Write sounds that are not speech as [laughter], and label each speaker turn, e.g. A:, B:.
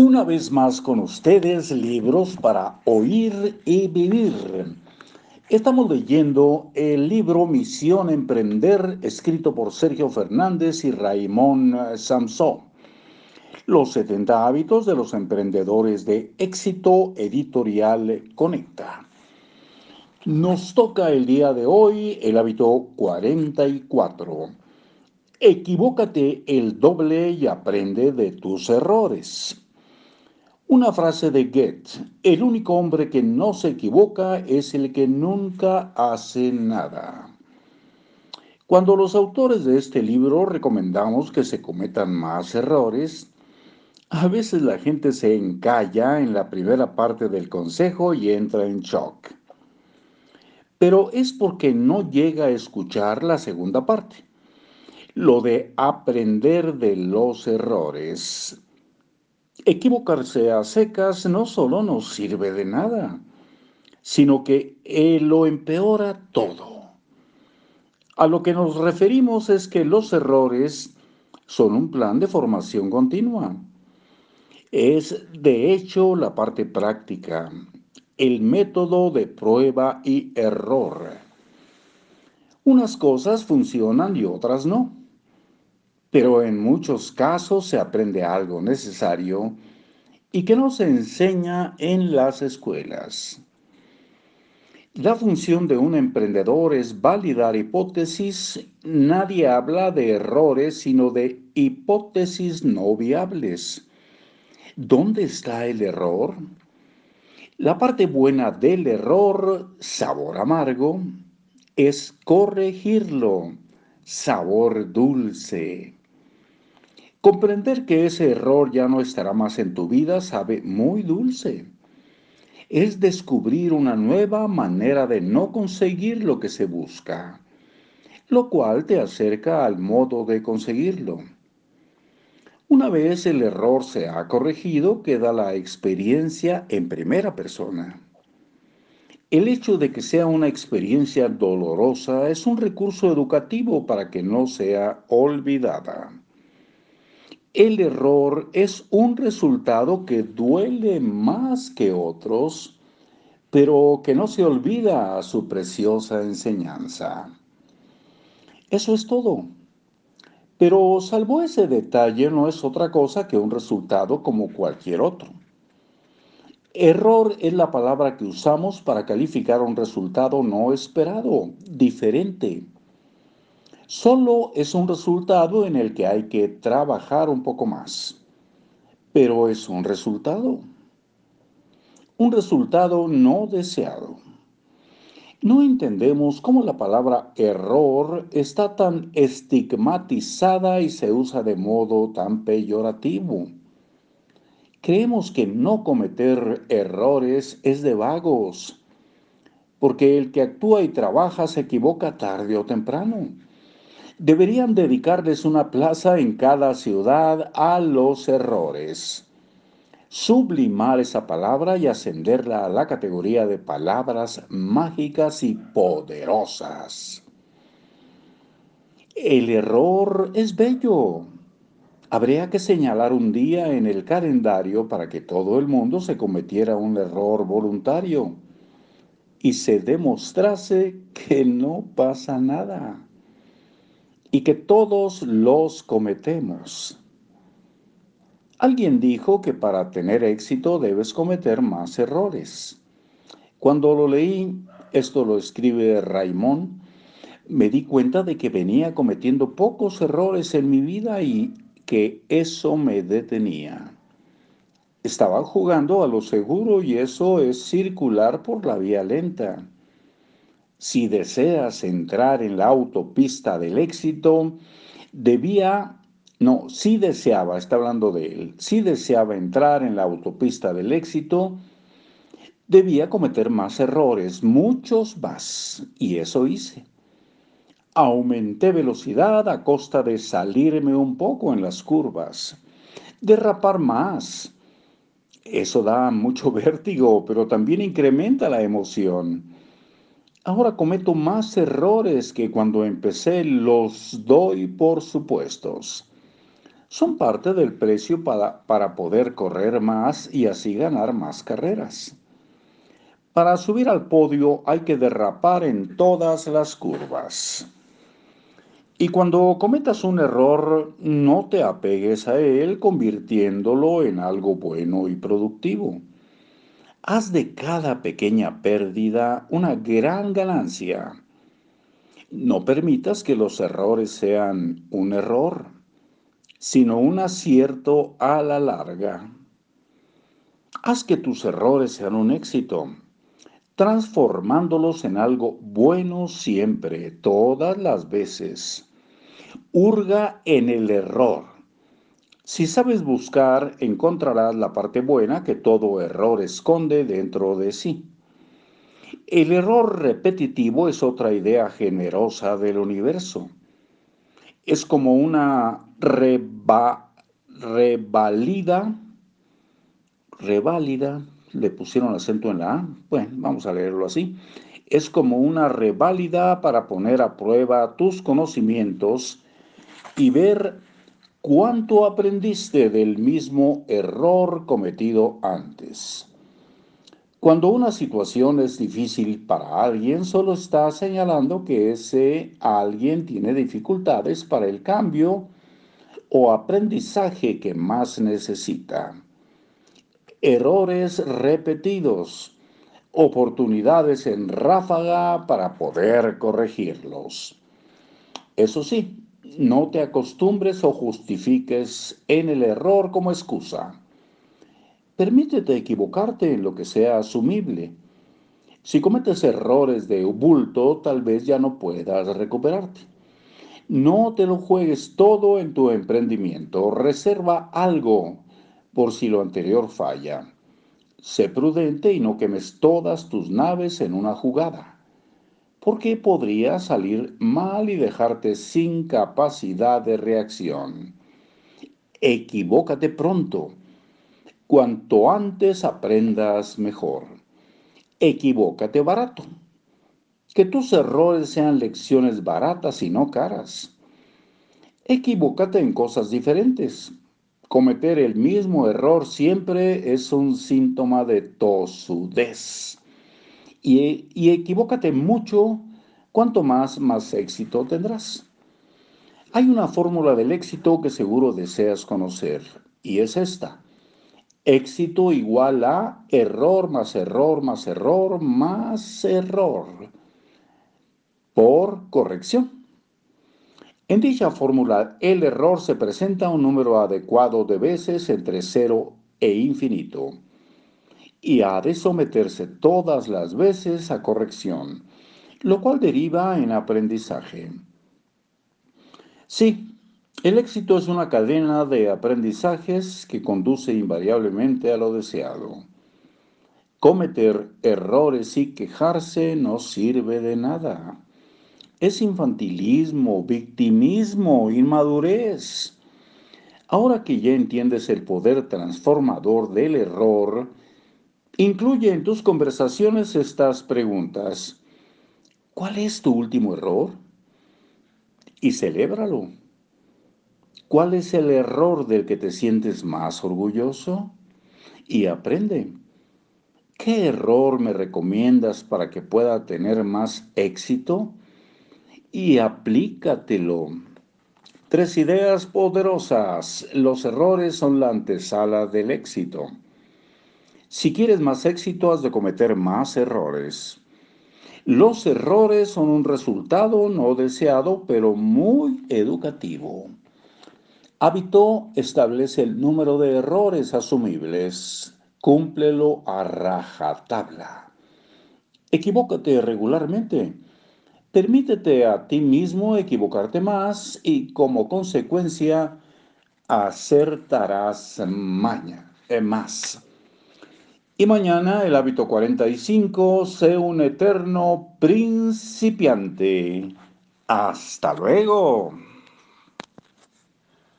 A: Una vez más con ustedes, libros para oír y vivir. Estamos leyendo el libro Misión Emprender, escrito por Sergio Fernández y Raimón Samson. Los 70 hábitos de los emprendedores de éxito editorial Conecta. Nos toca el día de hoy el hábito 44. Equivócate el doble y aprende de tus errores. Una frase de Goethe, el único hombre que no se equivoca es el que nunca hace nada. Cuando los autores de este libro recomendamos que se cometan más errores, a veces la gente se encalla en la primera parte del consejo y entra en shock. Pero es porque no llega a escuchar la segunda parte, lo de aprender de los errores. Equivocarse a secas no solo nos sirve de nada, sino que eh, lo empeora todo. A lo que nos referimos es que los errores son un plan de formación continua. Es de hecho la parte práctica, el método de prueba y error. Unas cosas funcionan y otras no pero en muchos casos se aprende algo necesario y que no se enseña en las escuelas. La función de un emprendedor es validar hipótesis. Nadie habla de errores, sino de hipótesis no viables. ¿Dónde está el error? La parte buena del error, sabor amargo, es corregirlo, sabor dulce. Comprender que ese error ya no estará más en tu vida sabe muy dulce. Es descubrir una nueva manera de no conseguir lo que se busca, lo cual te acerca al modo de conseguirlo. Una vez el error se ha corregido, queda la experiencia en primera persona. El hecho de que sea una experiencia dolorosa es un recurso educativo para que no sea olvidada. El error es un resultado que duele más que otros, pero que no se olvida su preciosa enseñanza. Eso es todo. Pero salvo ese detalle no es otra cosa que un resultado como cualquier otro. Error es la palabra que usamos para calificar un resultado no esperado, diferente, Solo es un resultado en el que hay que trabajar un poco más, pero es un resultado. Un resultado no deseado. No entendemos cómo la palabra error está tan estigmatizada y se usa de modo tan peyorativo. Creemos que no cometer errores es de vagos, porque el que actúa y trabaja se equivoca tarde o temprano. Deberían dedicarles una plaza en cada ciudad a los errores. Sublimar esa palabra y ascenderla a la categoría de palabras mágicas y poderosas. El error es bello. Habría que señalar un día en el calendario para que todo el mundo se cometiera un error voluntario y se demostrase que no pasa nada y que todos los cometemos. Alguien dijo que para tener éxito debes cometer más errores. Cuando lo leí, esto lo escribe Raimón, me di cuenta de que venía cometiendo pocos errores en mi vida y que eso me detenía. Estaba jugando a lo seguro y eso es circular por la vía lenta. Si deseas entrar en la autopista del éxito, debía, no, si deseaba, está hablando de él, si deseaba entrar en la autopista del éxito, debía cometer más errores, muchos más, y eso hice. Aumenté velocidad a costa de salirme un poco en las curvas, derrapar más. Eso da mucho [laughs] vértigo, pero también incrementa la emoción. Ahora cometo más errores que cuando empecé, los doy por supuestos. son parte del precio para, poder correr más y así ganar más carreras. Para subir al podio hay que derrapar en todas las curvas. Y cuando cometas un error, no te apegues a él convirtiéndolo en algo bueno y productivo. Haz de cada pequeña pérdida una gran ganancia. No permitas que los errores sean un error, sino un acierto a la larga. Haz que tus errores sean un éxito, transformándolos en algo bueno siempre, todas las veces. Hurga en el error. Si sabes buscar, encontrarás la parte buena que todo error esconde dentro de sí. El error repetitivo es otra idea generosa del universo. Es como una reba, revalida, reválida, le pusieron acento en la A, bueno, vamos a leerlo así. Es como una reválida para poner a prueba tus conocimientos y ver cuánto aprendiste del mismo error cometido antes. Cuando una situación es difícil para alguien, solo está señalando que ese alguien tiene dificultades para el cambio o aprendizaje que más necesita. Errores repetidos, oportunidades en ráfaga para poder corregirlos. Eso sí, no te acostumbres o justifiques en el error como excusa. Permítete equivocarte en lo que sea asumible. Si cometes errores de bulto, tal vez ya no puedas recuperarte. No te lo juegues todo en tu emprendimiento. Reserva algo por si lo anterior falla. Sé prudente y no quemes todas tus naves en una jugada porque podría salir mal y dejarte sin capacidad de reacción. Equivócate pronto. Cuanto antes aprendas mejor. Equivócate barato. Que tus errores sean lecciones baratas y no caras. Equivócate en cosas diferentes. Cometer el mismo error siempre es un síntoma de tosudez y, equivócate mucho, cuanto más, más éxito tendrás. Hay una fórmula del éxito que seguro deseas conocer, y es esta. Éxito igual a error más error más error más error por corrección. En dicha fórmula, el error se presenta un número adecuado de veces entre cero e infinito y ha de someterse todas las veces a corrección, lo cual deriva en aprendizaje. Sí, el éxito es una cadena de aprendizajes que conduce invariablemente a lo deseado. Cometer errores y quejarse no sirve de nada. Es infantilismo, victimismo, inmadurez. Ahora que ya entiendes el poder transformador del error, Incluye en tus conversaciones estas preguntas. ¿Cuál es tu último error? Y celébralo. ¿Cuál es el error del que te sientes más orgulloso? Y aprende. ¿Qué error me recomiendas para que pueda tener más éxito? Y aplícatelo. Tres ideas poderosas. Los errores son la antesala del éxito. Si quieres más éxito, has de cometer más errores. Los errores son un resultado no deseado, pero muy educativo. Hábito establece el número de errores asumibles. Cúmplelo a rajatabla. Equivócate regularmente. Permítete a ti mismo equivocarte más y como consecuencia acertarás maña, eh, más. Y mañana el hábito 45, sé un eterno principiante. Hasta luego.